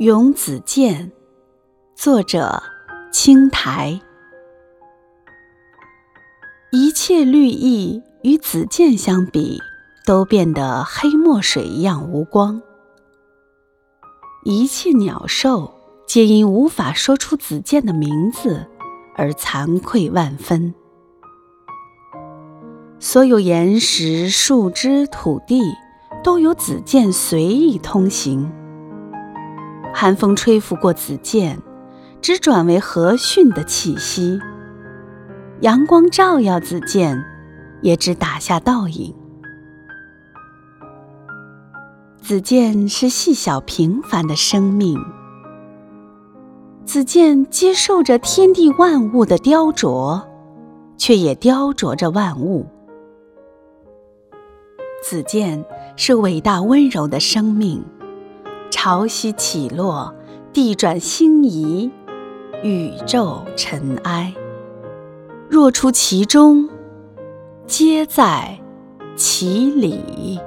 咏子建，作者青苔。一切绿意与子建相比，都变得黑墨水一样无光。一切鸟兽皆因无法说出子建的名字而惭愧万分。所有岩石、树枝、土地，都由子建随意通行。寒风吹拂过子建，只转为和煦的气息；阳光照耀子建，也只打下倒影。子建是细小平凡的生命，子建接受着天地万物的雕琢，却也雕琢着万物。子建是伟大温柔的生命。潮汐起落，地转星移，宇宙尘埃。若出其中，皆在其里。